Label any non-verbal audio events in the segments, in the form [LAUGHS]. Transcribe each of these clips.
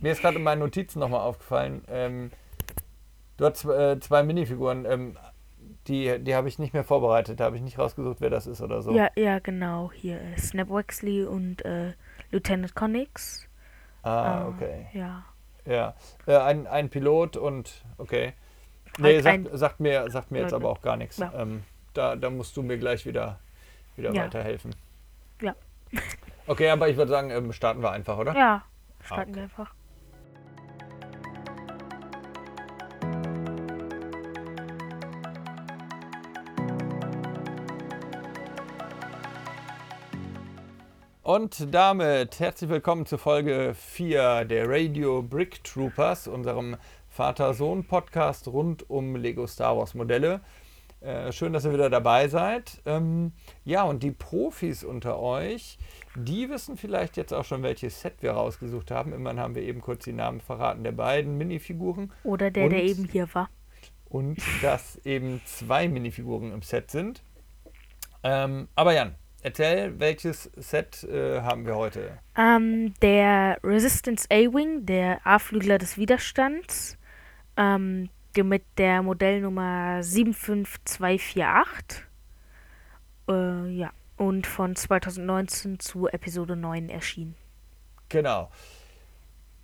mir ist gerade in meinen Notizen nochmal aufgefallen, ähm, du hast äh, zwei Minifiguren, ähm, die, die habe ich nicht mehr vorbereitet, da habe ich nicht rausgesucht, wer das ist oder so. Ja, ja, genau. Hier äh, Snap Wexley und äh, Lieutenant Connix. Ah, Äh, okay. Ja. Ja. Äh, ein, ein Pilot und okay. Nee, Halt sagt, sagt mir, sagt mir jetzt aber auch gar nichts. Ja. Ähm, da, da musst du mir gleich wieder, wieder Ja. weiterhelfen. Ja. Okay, aber ich würde sagen, ähm, starten wir einfach, oder? Ja. Starten okay. wir einfach. Und damit herzlich willkommen zu Folge 4 der Radio Brick Troopers, unserem Vater-Sohn-Podcast rund um Lego Star Wars Modelle. Äh, schön, dass ihr wieder dabei seid. Ähm, ja, und die Profis unter euch, die wissen vielleicht jetzt auch schon, welches Set wir rausgesucht haben. Immerhin haben wir eben kurz die Namen verraten der beiden Minifiguren. Oder der, der Und? eben hier war. und dass eben zwei Minifiguren im Set sind. Ähm, aber Jan, erzähl, welches Set äh, haben wir heute? Ähm, der Resistance A-Wing, der A-Flügler des Widerstands, ähm, mit der Modellnummer 75248. Äh, ja. Und von 2019 zu Episode 9 erschienen. Genau.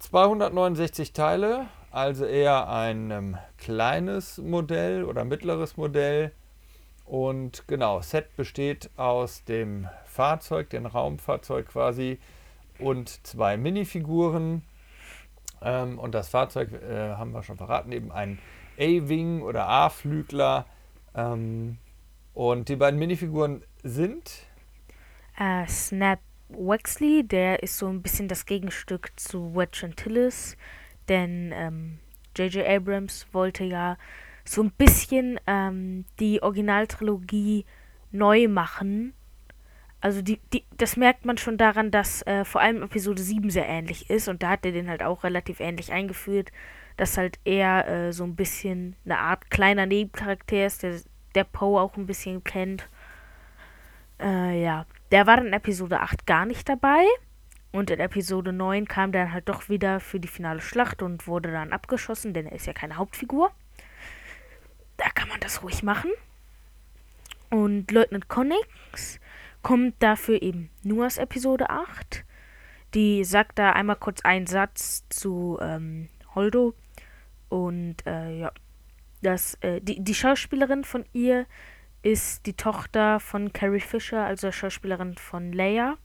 269 Teile, also eher ein ähm, kleines Modell oder mittleres Modell. Und genau, Set besteht aus dem Fahrzeug, dem Raumfahrzeug quasi, und zwei Minifiguren. Ähm, und das Fahrzeug äh, haben wir schon verraten, eben ein A-Wing oder A-Flügler. Ähm, und die beiden Minifiguren sind Äh, Snap Wexley, der ist so ein bisschen das Gegenstück zu Wedge Antilles, denn ähm, J.J. Abrams wollte ja so ein bisschen ähm, die Originaltrilogie neu machen. Also die, die, das merkt man schon daran, dass äh, vor allem Episode 7 sehr ähnlich ist und da hat er den halt auch relativ ähnlich eingeführt, dass halt er äh, so ein bisschen eine Art kleiner Nebencharakter ist, der, der Poe auch ein bisschen kennt. Äh, ja, der war in Episode 8 gar nicht dabei. Und in Episode 9 kam dann halt doch wieder für die finale Schlacht und wurde dann abgeschossen, denn er ist ja keine Hauptfigur. Da kann man das ruhig machen. Und Leutnant Connix kommt dafür eben nur aus Episode 8. Die sagt da einmal kurz einen Satz zu ähm, Holdo. Und äh, ja, das, äh, die, die Schauspielerin von ihr ist die Tochter von Carrie Fisher, also Schauspielerin von Leia.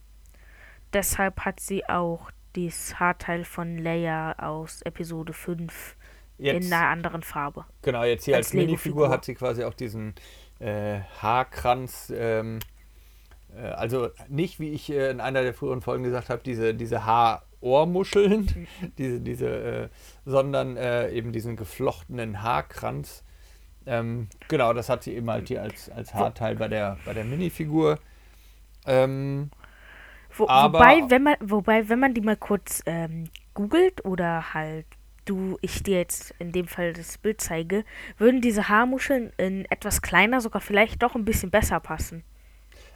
Deshalb hat sie auch das Haarteil von Leia aus Episode 5 jetzt. in einer anderen Farbe. Genau, jetzt hier als, Als Minifigur hat sie quasi auch diesen äh, Haarkranz. Ähm, äh, also nicht, wie ich äh, in einer der früheren Folgen gesagt habe, diese, diese Haar-Ohrmuscheln, [LAUGHS] diese, diese, äh, sondern äh, eben diesen geflochtenen Haarkranz. Ähm, genau, das hat sie eben halt hier als, als Haarteil bei der, bei der Minifigur. Ähm, Wo, wobei, wenn man, wobei, wenn man die mal kurz ähm, googelt oder halt du, ich dir jetzt in dem Fall das Bild zeige, würden diese Haarmuscheln in etwas kleiner sogar vielleicht doch ein bisschen besser passen.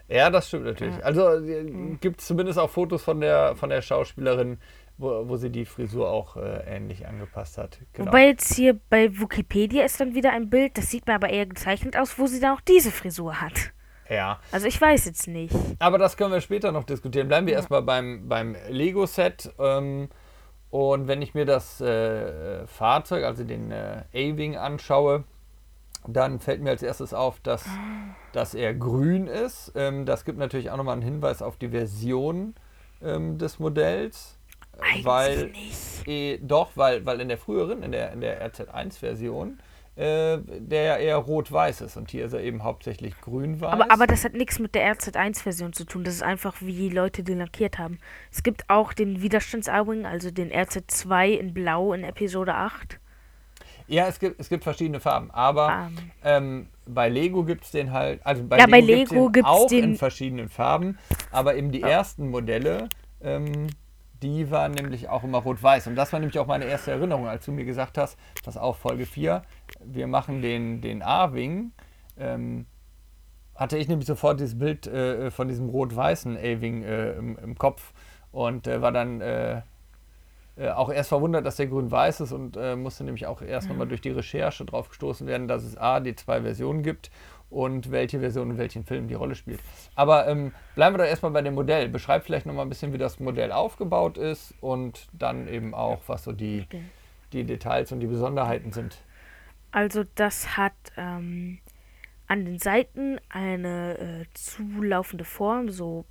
ja, das stimmt natürlich. Also äh, gibt es zumindest auch Fotos von der, von der Schauspielerin, wo, wo sie die Frisur auch äh, ähnlich angepasst hat. Genau. Wobei jetzt hier bei Wikipedia ist dann wieder ein Bild, das sieht mir aber eher gezeichnet aus, wo sie dann auch diese Frisur hat. ja. Also ich weiß jetzt nicht. Aber das können wir später noch diskutieren. Bleiben wir erstmal beim, beim Lego-Set. Ähm, und wenn ich mir das äh, Fahrzeug, also den äh, A-Wing anschaue, dann fällt mir als erstes auf, dass, dass er grün ist. Ähm, das gibt natürlich auch nochmal einen Hinweis auf die Version ähm, des Modells. Eigentlich weil, eh, doch, weil, weil in der früheren, in der, in der RZ1-Version, äh, der ja eher rot-weiß ist. Und hier ist er eben hauptsächlich grün-weiß. Aber, aber das hat nichts mit der RZ1-Version zu tun. Das ist einfach, wie die Leute den lackiert haben. Es gibt auch den Widerstands-A-Wing, also den RZ2 in Blau in Episode 8. Ja, es gibt, es gibt verschiedene Farben, aber Ähm. ähm, bei Lego gibt es den halt, also bei Ja, bei gibt's Lego den gibt's auch den- in verschiedenen Farben, aber eben die ersten Modelle, ähm, die waren nämlich auch immer rot-weiß. Und das war nämlich auch meine erste Erinnerung, als du mir gesagt hast, pass auf, Folge 4, wir machen den, den A-Wing, ähm, hatte ich nämlich sofort dieses Bild äh, von diesem rot-weißen A-Wing äh, im, im Kopf und äh, war dann äh, äh, auch erst verwundert, dass der grün-weiß ist und äh, musste nämlich auch erst nochmal durch die Recherche drauf gestoßen werden, dass es A, die zwei Versionen gibt und welche Version in welchen Filmen die Rolle spielt. Aber ähm, bleiben wir doch erstmal bei dem Modell. Beschreib vielleicht nochmal ein bisschen, wie das Modell aufgebaut ist und dann eben auch, was so die, die Details und die Besonderheiten sind. Also das hat ähm, an den Seiten eine äh, zulaufende Form, so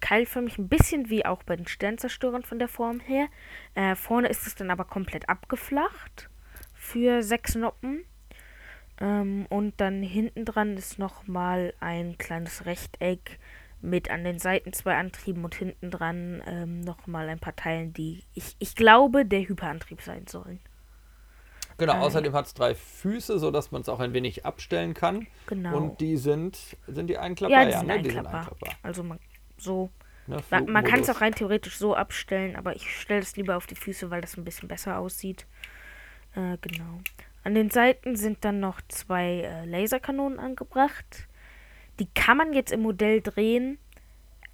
keilförmig, ein bisschen wie auch bei den Sternzerstörern von der Form her. Äh, vorne ist es dann aber komplett abgeflacht für sechs Noppen. Ähm, und dann hinten dran ist nochmal ein kleines Rechteck mit an den Seiten zwei Antrieben und hinten dran ähm, nochmal ein paar Teilen, die ich, ich glaube, der Hyperantrieb sein sollen. Genau, außerdem hat es drei Füße, sodass man es auch ein wenig abstellen kann. Genau. Und die sind, sind die einklappbar? Ja, die, sind, ne? einklappbar. sind einklappbar. Also man so. Ne, man, kann es auch rein theoretisch so abstellen, aber ich stelle es lieber auf die Füße, weil das ein bisschen besser aussieht. Äh, genau. An den Seiten sind dann noch zwei äh, Laserkanonen angebracht. Die kann man jetzt im Modell drehen.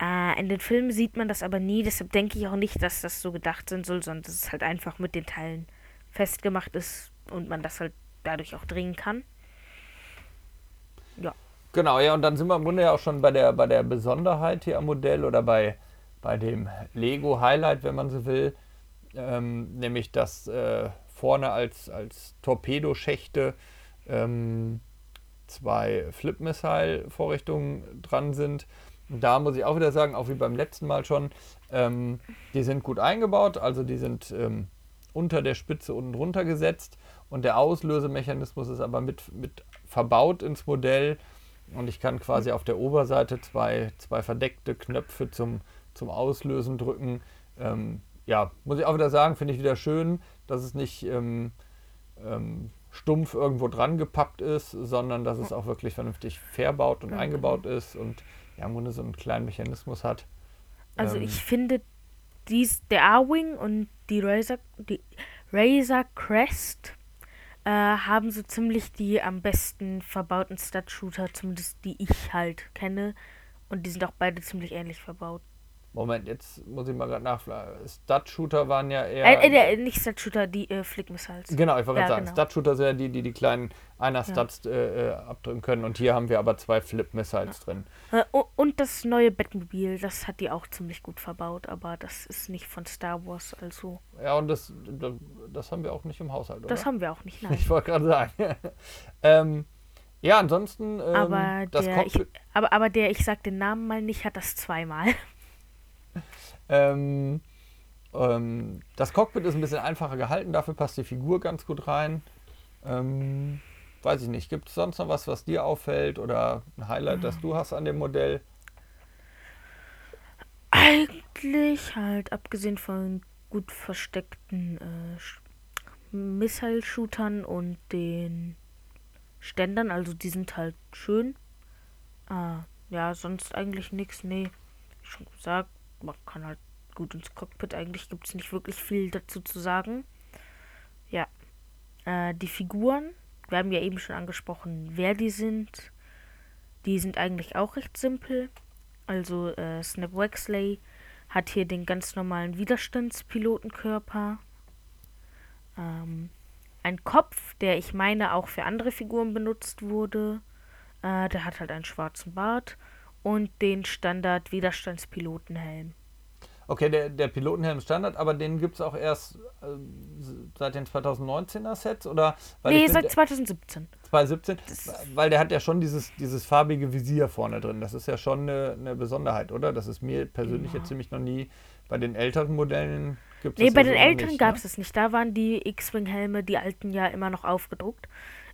Äh, in den Filmen sieht man das aber nie, deshalb denke ich auch nicht, dass das so gedacht sein soll, sondern dass es halt einfach mit den Teilen festgemacht ist und man das halt dadurch auch drehen kann. Ja. Genau, ja, und dann sind wir im Grunde ja auch schon bei der, bei der Besonderheit hier am Modell oder bei, bei dem Lego-Highlight, wenn man so will. Ähm, nämlich, dass äh, vorne als, als Torpedoschächte ähm, zwei Flip-Missile-Vorrichtungen dran sind. Und da muss ich auch wieder sagen, auch wie beim letzten Mal schon, ähm, die sind gut eingebaut, also die sind ähm, unter der Spitze unten drunter gesetzt und der Auslösemechanismus ist aber mit, mit verbaut ins Modell und ich kann quasi auf der Oberseite zwei, zwei verdeckte Knöpfe zum, zum Auslösen drücken. Ähm, ja, muss ich auch wieder sagen, finde ich wieder schön, dass es nicht ähm, ähm, stumpf irgendwo dran gepappt ist, sondern dass es auch wirklich vernünftig verbaut und eingebaut ist und ja, im Grunde so einen kleinen Mechanismus hat. Also ähm, ich finde dies, der A-Wing und die Razor, die Razor Crest äh, haben so ziemlich die am besten verbauten Stud-Shooter, zumindest die ich halt kenne. Und die sind auch beide ziemlich ähnlich verbaut. Moment, jetzt muss ich mal gerade nachfragen. Stud-Shooter waren ja eher. Äh, äh, nicht Stud-Shooter, die äh, Flick-Missiles. Genau, ich wollte ja, gerade sagen. Genau. Stud-Shooter sind ja die, die die kleinen einer Studs ja. Äh, äh, abdrücken können. Und hier haben wir aber zwei Flip-Missiles ja. drin. Äh, und das neue Batmobil, das hat die auch ziemlich gut verbaut. Aber das ist nicht von Star Wars, also. Ja, und das, das haben wir auch nicht im Haushalt, oder? Das haben wir auch nicht, [LAUGHS] nein. Ich wollte gerade sagen. [LAUGHS] ähm, ja, ansonsten. Ähm, aber, der, ich, aber, aber der, ich sag den Namen mal nicht, hat das zweimal. Ähm, ähm, das Cockpit ist ein bisschen einfacher gehalten, dafür passt die Figur ganz gut rein. Ähm, weiß ich nicht, gibt es sonst noch was, was dir auffällt oder ein Highlight, das du hast an dem Modell? Eigentlich halt, abgesehen von gut versteckten äh, Missile-Shootern und den Ständern, also die sind halt schön. Ah, ja, sonst eigentlich nichts, nee. Schon gesagt, man kann halt gut ins Cockpit. Eigentlich gibt es nicht wirklich viel dazu zu sagen. Ja. Äh, die Figuren, wir haben ja eben schon angesprochen, wer die sind. Die sind eigentlich auch recht simpel. Also äh, Snap Wexley hat hier den ganz normalen Widerstandspilotenkörper. Ähm, ein Kopf, der ich meine auch für andere Figuren benutzt wurde. Äh, der hat halt einen schwarzen Bart und den Standard Widerstandspilotenhelm. Okay, der, der Pilotenhelm Standard, aber den gibt es auch erst äh, seit den 2019er Sets oder? Weil nee, seit 2017. 2017, weil der hat ja schon dieses, dieses farbige Visier vorne drin. Das ist ja schon eine, eine Besonderheit, oder? Das ist mir persönlich ja. jetzt ziemlich noch nie bei den älteren Modellen gibt es Nee, bei ja den so älteren gab es ne? es nicht. Da waren die X-Wing-Helme, die alten ja immer noch aufgedruckt.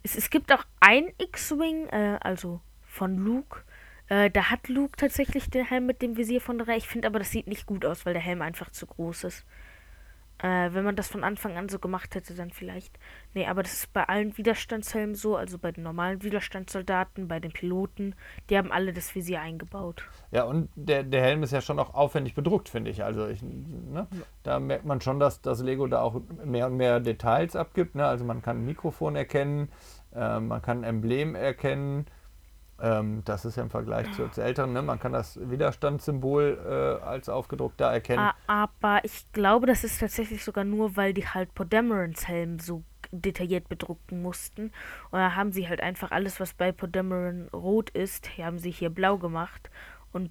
Es, es gibt auch ein X-Wing, äh, also von Luke, äh, da hat Luke tatsächlich den Helm mit dem Visier von der Ich finde aber, das sieht nicht gut aus, weil der Helm einfach zu groß ist. Äh, wenn man das von Anfang an so gemacht hätte, dann vielleicht. Nee, aber das ist bei allen Widerstandshelmen so, also bei den normalen Widerstandssoldaten, bei den Piloten, die haben alle das Visier eingebaut. Ja, und der, der Helm ist ja schon auch aufwendig bedruckt, finde ich. Also ich, ne, da merkt man schon, dass das Lego da auch mehr und mehr Details abgibt. Ne? Also man kann ein Mikrofon erkennen, äh, man kann ein Emblem erkennen Ähm, das ist ja im Vergleich zu, zu älteren, ne? man kann das Widerstandssymbol äh, als aufgedruckt da erkennen. Aber ich glaube, das ist tatsächlich sogar nur, weil die halt Podamerons Helm so detailliert bedrucken mussten. Und da haben sie halt einfach alles, was bei Podameron rot ist, haben sie hier blau gemacht und,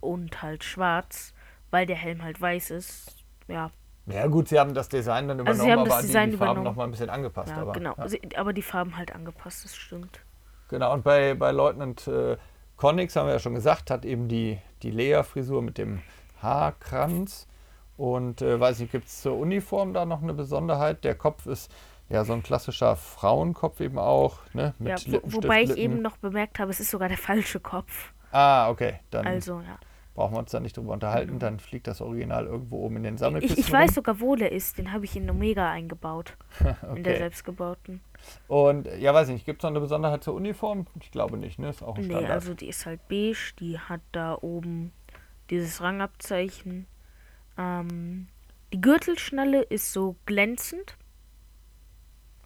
und halt schwarz, weil der Helm halt weiß ist. Ja. Ja gut, sie haben das Design dann übernommen, also sie haben aber das Design die, die Farben nochmal ein bisschen angepasst. Ja, aber, genau. Ja. Sie- Aber die Farben halt angepasst, das stimmt. Genau, und bei, bei Leutnant äh, Connix haben wir ja schon gesagt, hat eben die, die Lea-Frisur mit dem Haarkranz. Und äh, weiß nicht, gibt es zur Uniform da noch eine Besonderheit? Der Kopf ist ja so ein klassischer Frauenkopf eben auch, ne? Ja, Mit wo, Lippenstift, wobei ich eben noch bemerkt habe, es ist sogar der falsche Kopf. Ah, okay. Dann Also, ja. Brauchen wir uns da nicht drüber unterhalten. Dann fliegt das Original irgendwo oben in den Ich, Sammelkisten. ich weiß sogar, wo der ist. Den habe ich in Omega eingebaut. [LAUGHS] In der okay. selbstgebauten. Und ja, weiß nicht, gibt es noch eine Besonderheit zur Uniform? Ich glaube nicht, ne? Ist auch ein Nee, Standard. also die ist halt beige. Die hat da oben dieses Rangabzeichen. Ähm, die Gürtelschnalle ist so glänzend.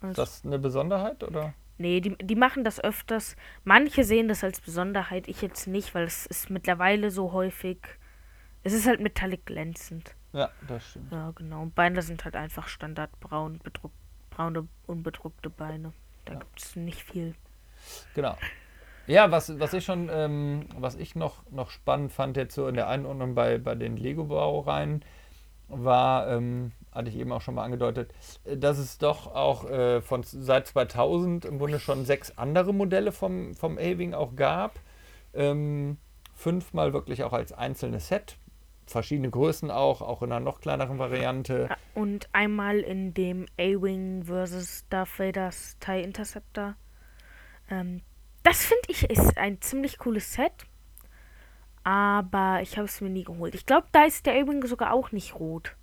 ist das eine Besonderheit oder? Nee, die, die machen das öfters. Manche sehen das als Besonderheit, ich jetzt nicht, weil es ist mittlerweile so häufig. Es ist halt metallic glänzend. Ja, das stimmt. Ja, genau. Und Beine sind halt einfach standardbraun, bedruck, braune, unbedruckte Beine. Da Ja. gibt es nicht viel. Genau. Ja, was, was ich schon, ähm, was ich noch, noch spannend fand jetzt so in der Einordnung bei, bei den Lego-Baureihen, war, ähm, hatte ich eben auch schon mal angedeutet, äh, dass es doch auch äh, von seit 2000 im Grunde schon sechs andere Modelle vom, vom A-Wing auch gab. Ähm, fünfmal wirklich auch als einzelnes Set. Verschiedene Größen auch, auch in einer noch kleineren Variante. Und einmal in dem A-Wing vs. Darth Vader's TIE Interceptor. Ähm, das finde ich ist ein ziemlich cooles Set. Aber ich habe es mir nie geholt. Ich glaube, da ist der A-Wing sogar auch nicht rot.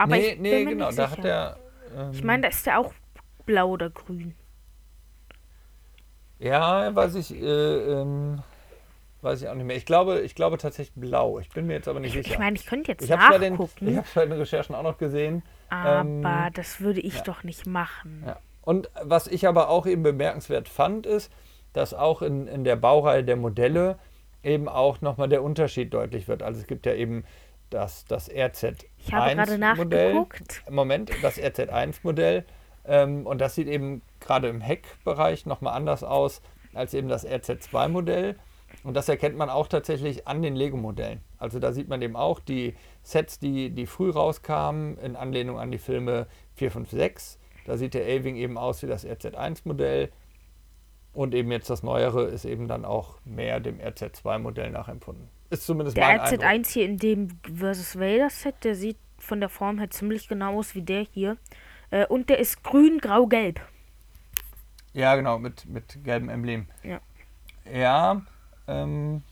Aber nee, ich bin nee, genau, nicht da hat er. Ähm, Ich meine, da ist der auch blau oder grün. Ja, weiß ich, äh, ähm, weiß ich auch nicht mehr. Ich glaube, ich glaube tatsächlich blau. Ich bin mir jetzt aber nicht Ich sicher. meine, ich könnte jetzt ich habe es bei den, nachgucken, ich hab's bei den Recherchen auch noch gesehen. aber ähm, das würde ich ja. doch nicht machen. Ja. Und was ich aber auch eben bemerkenswert fand, ist, dass auch in, in der Baureihe der Modelle eben auch nochmal der Unterschied deutlich wird. Also es gibt ja eben das, das RZ1 Ich habe gerade Modell. nachgeguckt. Moment, das RZ1-Modell. Ähm, und das sieht eben gerade im Heckbereich nochmal anders aus als eben das RZ2-Modell. Und das erkennt man auch tatsächlich an den Lego-Modellen. Also da sieht man eben auch die Sets, die, die früh rauskamen, in Anlehnung an die Filme 4, 5, 6. Da sieht der A-Wing eben aus wie das RZ1-Modell. Und eben jetzt das Neuere ist eben dann auch mehr dem RZ2-Modell nachempfunden. Ist zumindest Der mein Eindruck. RZ1 hier in dem vs. Vader Set, der sieht von der Form her ziemlich genau aus wie der hier. Äh, und der ist grün, grau, gelb. Ja, genau, mit, mit gelbem Emblem. Ja. Ja, ähm,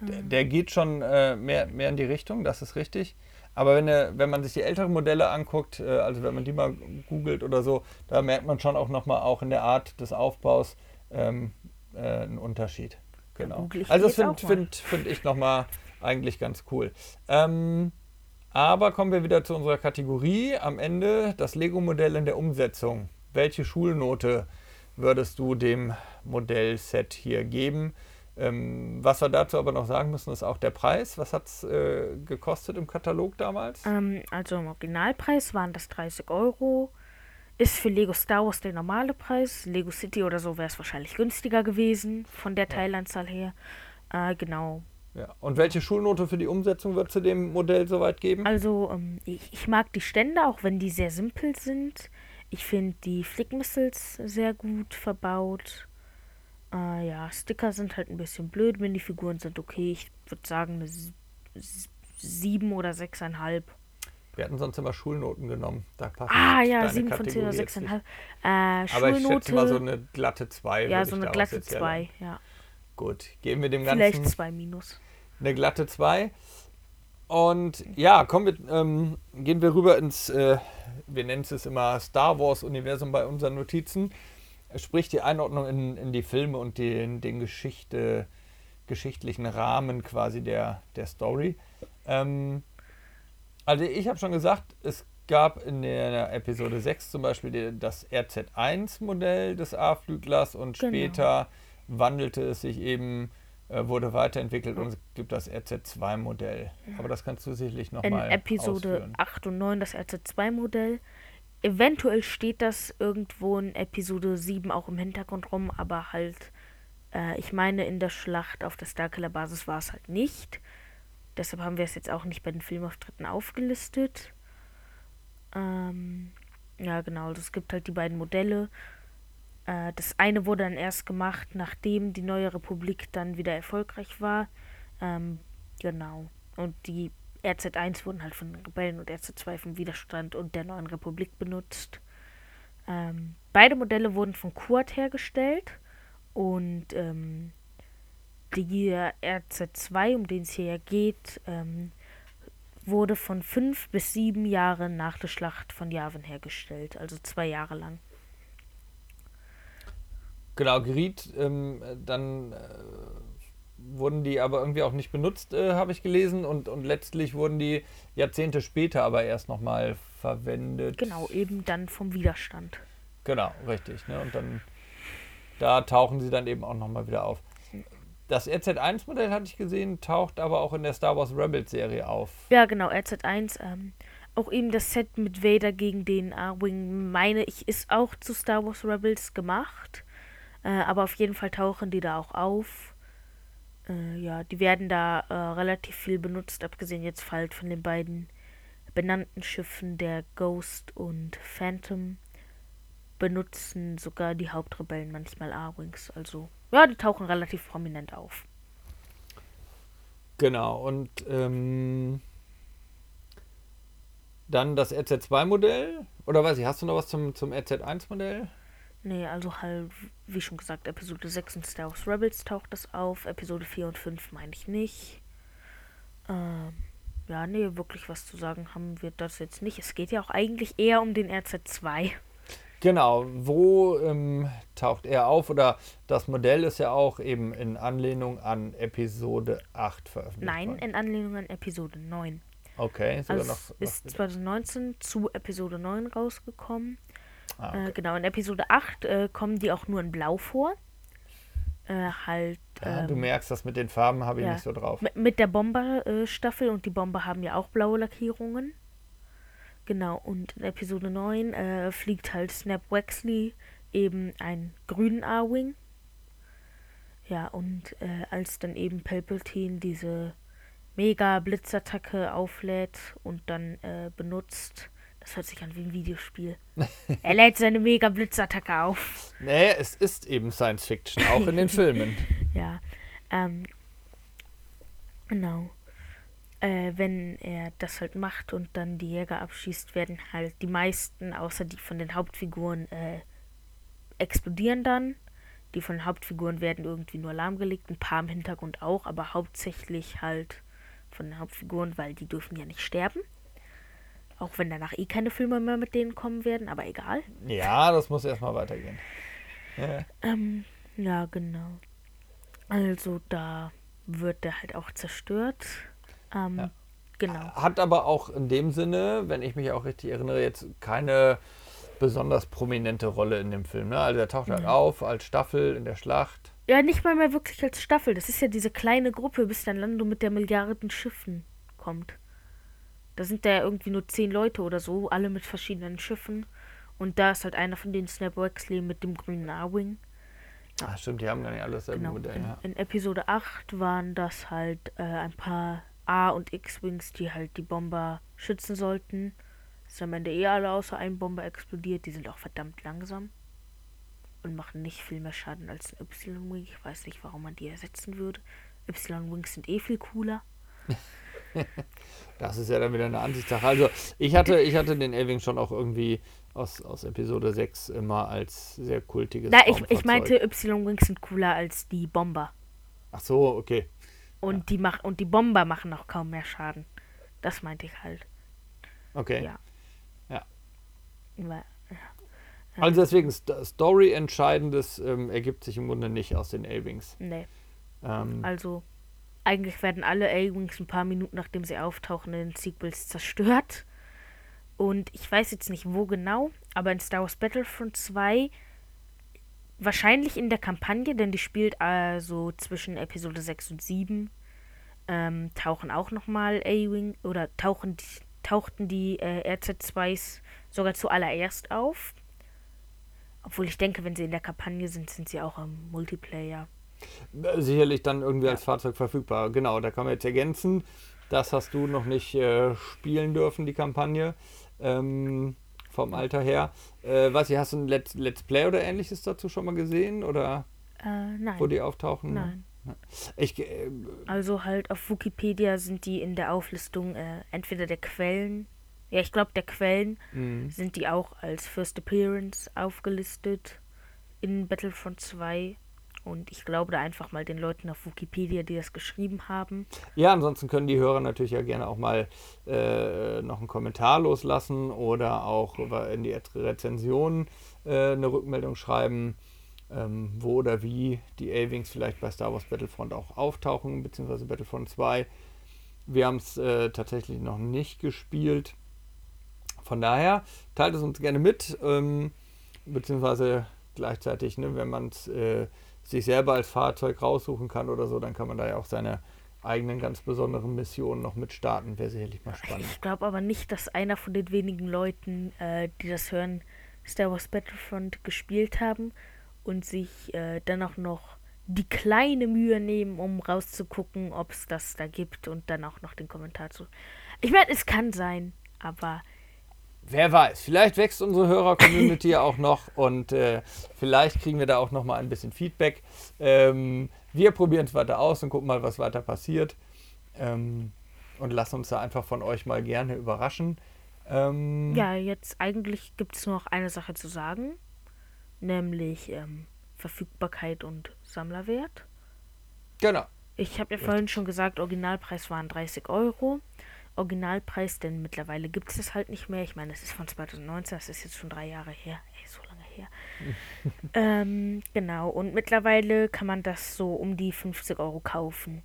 d- der geht schon äh, mehr, mehr in die Richtung, das ist richtig. Aber wenn, er- wenn man sich die älteren Modelle anguckt, äh, also wenn man die mal googelt oder so, da merkt man schon auch nochmal auch in der Art des Aufbaus ähm, äh, einen Unterschied. Genau. also das finde find, find ich nochmal eigentlich ganz cool. Ähm, aber kommen wir wieder zu unserer Kategorie. Am Ende das Lego-Modell in der Umsetzung. Welche Schulnote würdest du dem Modellset hier geben? Ähm, was wir dazu aber noch sagen müssen, ist auch der Preis. Was hat es äh, gekostet im Katalog damals? Ähm, also im Originalpreis waren das 30 Euro. Ist für Lego Star Wars der normale Preis. Lego City oder so wäre es wahrscheinlich günstiger gewesen von der Teilanzahl her. Äh, genau. Ja. Und welche Schulnote für die Umsetzung wird zu dem Modell soweit geben? Also, ähm, ich, ich mag die Stände, auch wenn die sehr simpel sind. Ich finde die Flick Missiles sehr gut verbaut. Äh, ja, Sticker sind halt ein bisschen blöd, Minifiguren sind okay. Ich würde sagen eine s- s- sieben oder sechseinhalb. Wir hatten sonst immer Schulnoten genommen. Da passt Ah ja, deine sieben von zehn oder Kategorie jetzt nicht. sechseinhalb. Äh, Aber ich Schulnote. schätze mal so eine glatte 2. ja, so eine glatte zwei. zwei. Ja, Gut, geben wir dem vielleicht Ganzen zwei minus. eine glatte 2. Und ja, kommen wir, ähm, gehen wir rüber ins, äh, wir nennen es immer Star Wars-Universum bei unseren Notizen. Sprich die Einordnung in, in die Filme und den, den Geschichte, geschichtlichen Rahmen quasi der, der Story. Ähm, also ich habe schon gesagt, es gab in der Episode 6 zum Beispiel das RZ1-Modell des A-Flüglers und genau. später wandelte es sich eben, äh, wurde weiterentwickelt und es gibt das RZ2-Modell. Aber das kannst du sicherlich nochmal In Episode ausführen. 8 und 9 das RZ2-Modell. Eventuell steht das irgendwo in Episode 7 auch im Hintergrund rum, aber halt, äh, ich meine, in der Schlacht auf der Starkiller-Basis war es halt nicht. Deshalb haben wir es jetzt auch nicht bei den Filmauftritten aufgelistet. Ähm, ja, genau. Also es gibt halt die beiden Modelle. Äh, das eine wurde dann erst gemacht, nachdem die neue Republik dann wieder erfolgreich war. Ähm, genau. Und die RZ1 wurden halt von den Rebellen und RZ2 vom Widerstand und der neuen Republik benutzt. Ähm, beide Modelle wurden von Quad hergestellt und ähm, die RZ2, um den es hier ja geht, ähm, wurde von fünf bis sieben Jahren nach der Schlacht von Yavin hergestellt, also zwei Jahre lang. Genau, geriet ähm, dann äh, wurden die aber irgendwie auch nicht benutzt, äh, habe ich gelesen, und, und letztlich wurden die Jahrzehnte später aber erst nochmal verwendet. Genau, eben dann vom Widerstand. Genau, richtig. Ne? Und dann da tauchen sie dann eben auch nochmal wieder auf. Das RZ1-Modell hatte ich gesehen, taucht aber auch in der Star Wars Rebels Serie auf. Ja, genau, RZ1. Ähm, auch eben das Set mit Vader gegen den A-Wing, meine ich, ist auch zu Star Wars Rebels gemacht. Äh, aber auf jeden Fall tauchen die da auch auf. Äh, ja, die werden da äh, relativ viel benutzt, abgesehen jetzt halt von den beiden benannten Schiffen, der Ghost und Phantom benutzen sogar die Hauptrebellen manchmal A-Wings. Also ja, die tauchen relativ prominent auf. Genau, und ähm, dann das RZ2-Modell. Oder weiß ich, hast du noch was zum, zum RZ1-Modell? Nee, also halt, wie schon gesagt, Episode 6 in Star Wars Rebels taucht das auf. Episode 4 und 5 meine ich nicht. Ähm, ja, nee, wirklich was zu sagen haben wir das jetzt nicht. Es geht ja auch eigentlich eher um den RZ2. Genau, wo ähm, taucht er auf? Oder das Modell ist ja auch eben in Anlehnung an Episode 8 veröffentlicht. Nein, worden. in Anlehnung an Episode 9. Okay, sogar also noch, noch ist wieder. 2019 zu Episode 9 rausgekommen. Ah, okay. äh, genau, in Episode 8 äh, kommen die auch nur in Blau vor. Äh, halt. Ja, ähm, du merkst, das mit den Farben habe ich ja, nicht so drauf. Mit, mit der Bomber-Staffel und die Bomber haben ja auch blaue Lackierungen. Genau, und in Episode 9 äh, fliegt halt Snap Wexley eben einen grünen A-Wing. Ja, und äh, als dann eben Palpatine diese Mega-Blitzattacke auflädt und dann äh, benutzt, das hört sich an wie ein Videospiel. [LAUGHS] er lädt seine Mega-Blitzattacke auf. Nee, es ist eben Science Fiction, auch in den [LAUGHS] Filmen. Ja, ähm, genau äh, wenn er das halt macht und dann die Jäger abschießt, werden halt die meisten, außer die von den Hauptfiguren, äh, explodieren dann. Die von den Hauptfiguren werden irgendwie nur lahmgelegt, ein paar im Hintergrund auch, aber hauptsächlich halt von den Hauptfiguren, weil die dürfen ja nicht sterben. Auch wenn danach eh keine Filme mehr mit denen kommen werden, aber egal. Ja, das muss erstmal weitergehen. Ja. Ähm, ja, genau. Also da wird der halt auch zerstört. Ähm, ja. Genau. Hat aber auch in dem Sinne, wenn ich mich auch richtig erinnere, jetzt keine besonders prominente Rolle in dem Film. Ne? Also er taucht halt auf als Staffel in der Schlacht. Ja, nicht mal mehr wirklich als Staffel. Das ist ja diese kleine Gruppe, bis dann Lando mit der Milliarden Schiffen kommt. Da sind da ja irgendwie nur zehn Leute oder so, alle mit verschiedenen Schiffen. Und da ist halt einer von denen Snap Wexley mit dem grünen A-Wing. Ja. Ach stimmt, die haben gar nicht alles selbe genau. Modell. In, ja. in, Episode 8 waren das halt äh, ein paar A- und X-Wings, die halt die Bomber schützen sollten. Ist am Ende eh alle außer ein Bomber explodiert. Die sind auch verdammt langsam. Und machen nicht viel mehr Schaden als ein Y-Wing. Ich weiß nicht, warum man die ersetzen würde. Y-Wings sind eh viel cooler. das ist ja dann wieder eine Ansichtssache. Also ich hatte, ich hatte den A-Wing schon auch irgendwie aus, aus Episode 6 immer als sehr kultiges Na, ich, ich meinte, Y-Wings sind cooler als die Bomber. Ach so, okay. Und ja. die mach und die Bomber machen auch kaum mehr Schaden. Das meinte ich halt. Okay. Ja. Ja. ja. Also deswegen, Story entscheidendes ähm, ergibt sich im Grunde nicht aus den A-Wings. Nee. Ähm, also eigentlich werden alle A-Wings ein paar Minuten nachdem sie auftauchen in den Sequels zerstört. Und ich weiß jetzt nicht wo genau, aber in Star Wars Battlefront 2 wahrscheinlich in der Kampagne, denn die spielt also zwischen Episode 6 und 7, ähm, tauchen auch nochmal A-Wing oder tauchen, tauchten die äh, RZ2s sogar zuallererst auf. Obwohl ich denke, wenn sie in der Kampagne sind, sind sie auch im Multiplayer. Äh, sicherlich dann irgendwie ja. als Fahrzeug verfügbar. Genau, da kann man jetzt ergänzen. Das hast du noch nicht äh, spielen dürfen, die Kampagne. Ähm, vom Alter her. Äh, was, hast du ein Let's, Let's Play oder ähnliches dazu schon mal gesehen? Oder äh, nein. wo die auftauchen? Nein. Ich, äh, also halt auf Wikipedia sind die in der Auflistung äh, entweder der Quellen, ja ich glaube der Quellen, mhm. sind die auch als First Appearance aufgelistet in Battlefront 2 und ich glaube da einfach mal den Leuten auf Wikipedia, die das geschrieben haben. Ja, ansonsten können die Hörer natürlich ja gerne auch mal äh, noch einen Kommentar loslassen oder auch in die Rezension äh, eine Rückmeldung schreiben, ähm, wo oder wie die A-Wings vielleicht bei Star Wars Battlefront auch auftauchen, beziehungsweise Battlefront 2. Wir haben es äh, tatsächlich noch nicht gespielt. Von daher teilt es uns gerne mit, ähm, beziehungsweise gleichzeitig, ne, wenn man es äh, sich selber als Fahrzeug raussuchen kann oder so, dann kann man da ja auch seine eigenen ganz besonderen Missionen noch mit starten. Wäre sicherlich mal spannend. Ich glaube aber nicht, dass einer von den wenigen Leuten, äh, die das hören, Star Wars Battlefront gespielt haben und sich äh, dann auch noch die kleine Mühe nehmen, um rauszugucken, ob es das da gibt und dann auch noch den Kommentar zu. Ich meine, es kann sein, aber wer weiß, vielleicht wächst unsere Hörer-Community ja auch noch und äh, vielleicht kriegen wir da auch noch mal ein bisschen Feedback. Ähm, wir probieren es weiter aus und gucken mal, was weiter passiert. Ähm, und lassen uns da einfach von euch mal gerne überraschen. Ähm, ja, jetzt eigentlich gibt es nur noch eine Sache zu sagen, nämlich ähm, Verfügbarkeit und Sammlerwert. Genau. Ich habe ja vorhin schon gesagt, Originalpreis waren 30 Euro. Originalpreis, denn mittlerweile gibt es das halt nicht mehr. Ich meine, das ist von 2019, das ist jetzt schon drei Jahre her. Ey, so lange her. [LAUGHS] ähm, genau, und mittlerweile kann man das so um die 50 Euro kaufen.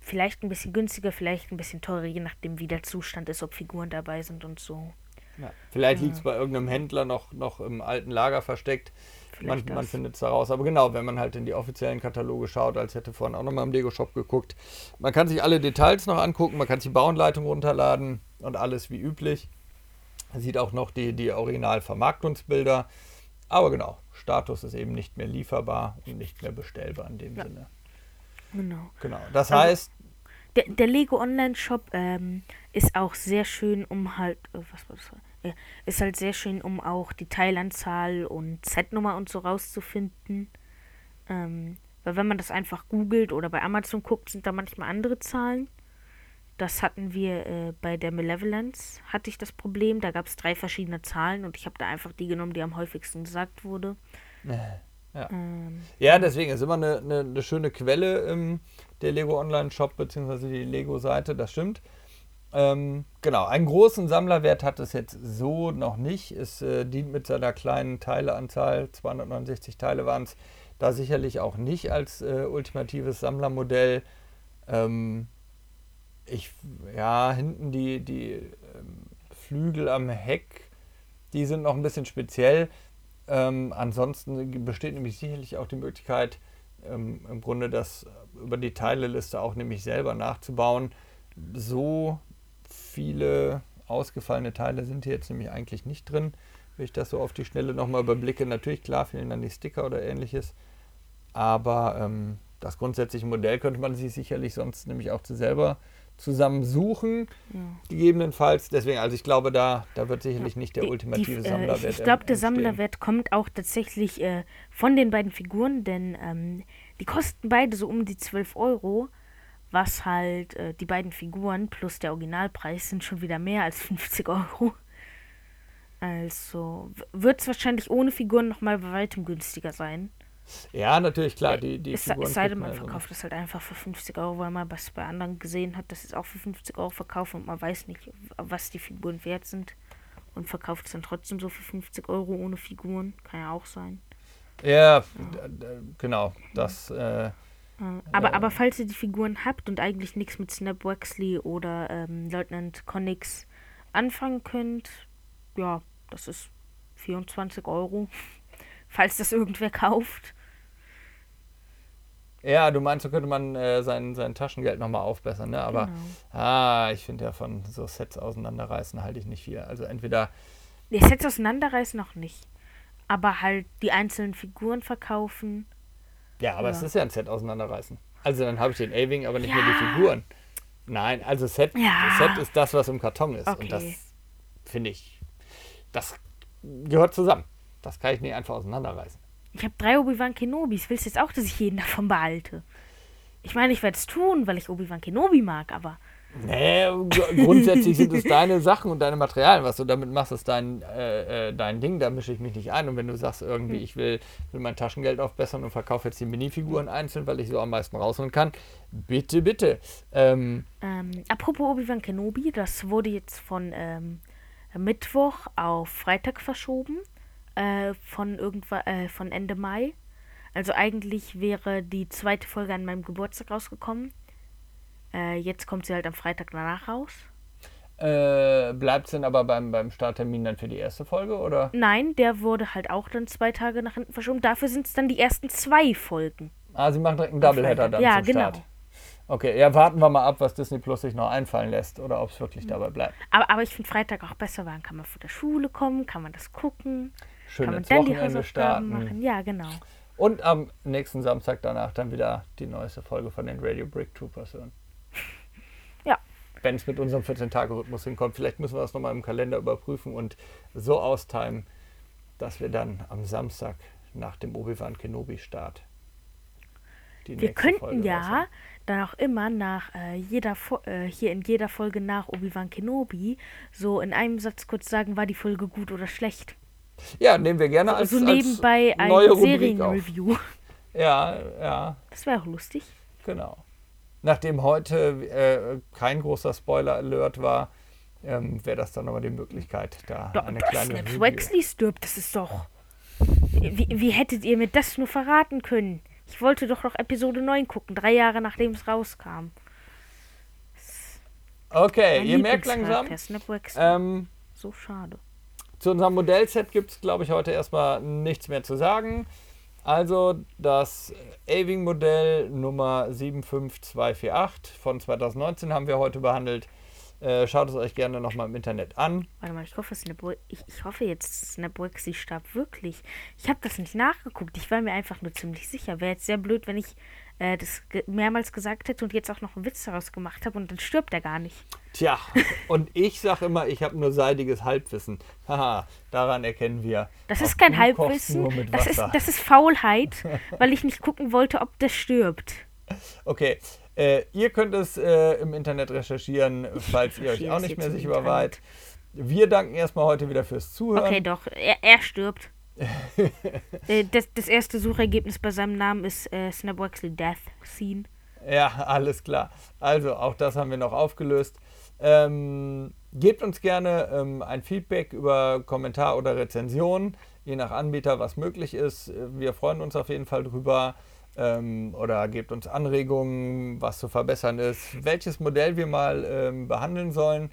Vielleicht ein bisschen günstiger, vielleicht ein bisschen teurer, je nachdem, wie der Zustand ist, ob Figuren dabei sind und so. Ja, vielleicht liegt es bei irgendeinem Händler noch, noch im alten Lager versteckt. Man, man findet es da raus. Aber genau, wenn man halt in die offiziellen Kataloge schaut, als hätte vorhin auch nochmal im Lego-Shop geguckt. Man kann sich alle Details noch angucken, man kann sich die Bauanleitung runterladen und alles wie üblich. Man sieht auch noch die, die Original-Vermarktungsbilder. Aber genau, Status ist eben nicht mehr lieferbar und nicht mehr bestellbar in dem ja. Sinne. Genau. Genau. Das also, heißt. Der, der Lego Online-Shop ähm, ist auch sehr schön, um halt. Äh, was war das? Ist halt sehr schön, um auch die Teilanzahl und Z-Nummer und so rauszufinden. Ähm, weil wenn man das einfach googelt oder bei Amazon guckt, sind da manchmal andere Zahlen. Das hatten wir äh, bei der Malevolence, hatte ich das Problem. Da gab es drei verschiedene Zahlen und ich habe da einfach die genommen, die am häufigsten gesagt wurde. Ja, ähm, ja deswegen ist immer eine, eine, eine schöne Quelle ähm, der Lego Online Shop bzw. die Lego Seite, das stimmt. Ähm, genau, einen großen Sammlerwert hat es jetzt so noch nicht. Es äh, dient mit seiner kleinen Teileanzahl, 269 Teile waren es, da sicherlich auch nicht als äh, ultimatives Sammlermodell. Ähm, ich, ja, hinten die, die ähm, Flügel am Heck, die sind noch ein bisschen speziell. Ähm, ansonsten besteht nämlich sicherlich auch die Möglichkeit, ähm, im Grunde das über die Teileliste auch nämlich selber nachzubauen. So viele ausgefallene Teile sind hier jetzt nämlich eigentlich nicht drin. Wenn ich das so auf die Schnelle nochmal überblicke, natürlich klar fehlen dann die Sticker oder ähnliches. Aber ähm, das grundsätzliche Modell könnte man sich sicherlich sonst nämlich auch zu selber zusammensuchen, ja. gegebenenfalls. Deswegen, also ich glaube, da, da wird sicherlich ja, nicht der ultimative die, äh, Sammlerwert. Ich glaube, der Sammlerwert kommt auch tatsächlich äh, von den beiden Figuren, denn ähm, die kosten beide so um die 12 Euro was halt äh, die beiden Figuren plus der Originalpreis sind schon wieder mehr als [LAUGHS] 50 Euro. Also wird es wahrscheinlich ohne Figuren nochmal bei weitem günstiger sein. Ja, natürlich, klar. Die, die es, Figuren es sei denn, man verkauft es halt einfach für 50 Euro, weil man was bei anderen gesehen hat, dass es auch für 50 Euro verkauft und man weiß nicht, was die Figuren wert sind und verkauft es dann trotzdem so für 50 Euro ohne Figuren. Kann ja auch sein. Ja, ja. genau. Das. Äh, aber, äh, aber falls ihr die Figuren habt und eigentlich nichts mit Snap Wexley oder ähm, Leutnant Connix anfangen könnt, ja, das ist 24 Euro, [LAUGHS] falls das irgendwer kauft. Ja, du meinst, so könnte man äh, sein, sein Taschengeld nochmal aufbessern, ne? Aber Genau. ah, ich finde ja von so Sets auseinanderreißen halte ich nicht viel. Also entweder, Die Sets auseinanderreißen noch nicht. Aber halt die einzelnen Figuren verkaufen. Ja, aber es Ja. ist ja ein Set auseinanderreißen. Also dann habe ich den A-Wing, aber nicht mehr Ja. die Figuren. Nein, also Set, Ja. Set ist das, was im Karton ist. Und Okay. das finde ich, das gehört zusammen. Das kann ich nicht einfach auseinanderreißen. Ich habe drei Obi-Wan Kenobis. Willst du jetzt auch, dass ich jeden davon behalte? Ich meine, ich werde es tun, weil ich Obi-Wan Kenobi mag, aber Nee, gr- grundsätzlich sind es deine Sachen und deine Materialien. Was du damit machst, ist dein, äh, äh, dein Ding. Da mische ich mich nicht ein. Und wenn du sagst, irgendwie, ich will, will mein Taschengeld aufbessern und verkaufe jetzt die Minifiguren einzeln, weil ich so am meisten rausholen kann, bitte, bitte. Ähm, ähm, apropos Obi-Wan Kenobi, das wurde jetzt von ähm, Mittwoch auf Freitag verschoben. Äh, von irgendwann, äh, von Ende Mai. Also eigentlich wäre die zweite Folge an meinem Geburtstag rausgekommen. Äh, jetzt kommt sie halt am Freitag danach raus. äh, Bleibt es denn aber beim, beim Starttermin dann für die erste Folge? Oder? Nein, der wurde halt auch dann zwei Tage nach hinten verschoben. Dafür sind es dann die ersten zwei Folgen. Ah, sie machen direkt einen Doubleheader dann Ja, zum genau. Start. Okay, ja, warten wir mal ab, was Disney Plus sich noch einfallen lässt oder ob es wirklich dabei bleibt. Aber, aber ich finde Freitag auch besser, weil dann kann man von der Schule kommen, kann man das gucken, Schön kann man dann die Wochenende Hausaufgaben starten. machen. Ja, genau. Und am nächsten Samstag danach dann wieder die neueste Folge von den Radio Brick Troopers hören. Wenn es mit unserem 14-Tage-Rhythmus hinkommt. Vielleicht müssen wir das nochmal im Kalender überprüfen und so austimen, dass wir dann am Samstag nach dem Obi-Wan Kenobi-Start die Wir könnten Folge ja raushauen. dann auch immer nach äh, jeder Fo äh, hier in jeder Folge nach Obi-Wan Kenobi so in einem Satz kurz sagen, war die Folge gut oder schlecht. Ja, nehmen wir gerne als, so als nebenbei ein neue auf. Serienreview. Ja, ja, Das wäre auch lustig. genau. Nachdem heute äh, kein großer Spoiler-Alert war, ähm, wäre das dann nochmal die Möglichkeit, da Doch, eine kleine Snaps. Wexley stirbt, das ist doch. Wie, wie hättet ihr mir das nur verraten können? Ich wollte doch noch Episode 9 gucken, drei Jahre nachdem es rauskam. Okay, ihr merkt langsam, ähm, so schade. zu unserem Modellset gibt es, glaube ich, heute erstmal nichts mehr zu sagen. Also das A-Wing-Modell Nummer 75248 von 2019 haben wir heute behandelt. Äh, schaut es euch gerne nochmal im Internet an. Warte mal, ich hoffe, Snap We- ich, ich hoffe jetzt, Snap Wexley starb wirklich. Ich habe das nicht nachgeguckt. Ich war mir einfach nur ziemlich sicher. Wäre jetzt sehr blöd, wenn ich äh, das mehrmals gesagt hätte und jetzt auch noch einen Witz daraus gemacht habe und dann stirbt er gar nicht. Tja, [LAUGHS] und ich sage immer, ich habe nur seidiges Halbwissen. Haha, daran erkennen wir. Das ist kein Halbwissen. Das ist, das ist Faulheit, [LAUGHS] weil ich nicht gucken wollte, ob der stirbt. Okay, äh, ihr könnt es äh, im Internet recherchieren, falls ihr [LAUGHS] euch auch nicht mehr Internet. wart. Wir danken erstmal heute wieder fürs Zuhören. Okay, doch, er, er stirbt. [LAUGHS] äh, das, das erste Suchergebnis bei seinem Namen ist äh, Snap Wexley Death Scene. Ja, alles klar. Also, auch das haben wir noch aufgelöst. Ähm, gebt uns gerne ähm, ein Feedback über Kommentar oder Rezension, je nach Anbieter, was möglich ist. Wir freuen uns auf jeden Fall drüber. Ähm, oder gebt uns Anregungen, was zu verbessern ist, welches Modell wir mal ähm, behandeln sollen.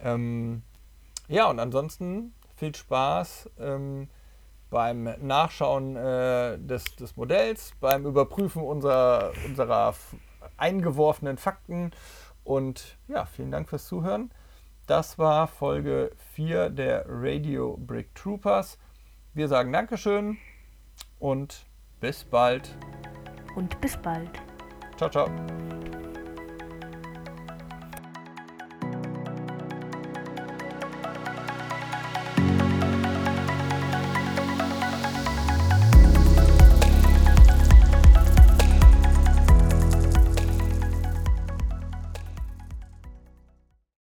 Ähm, ja, und ansonsten viel Spaß ähm, beim Nachschauen äh, des, des Modells, beim Überprüfen unserer, unserer eingeworfenen Fakten und ja, vielen Dank fürs Zuhören. Das war Folge 4 der Radio Brick Troopers. Wir sagen Dankeschön und bis bald. Und bis bald. Ciao, ciao.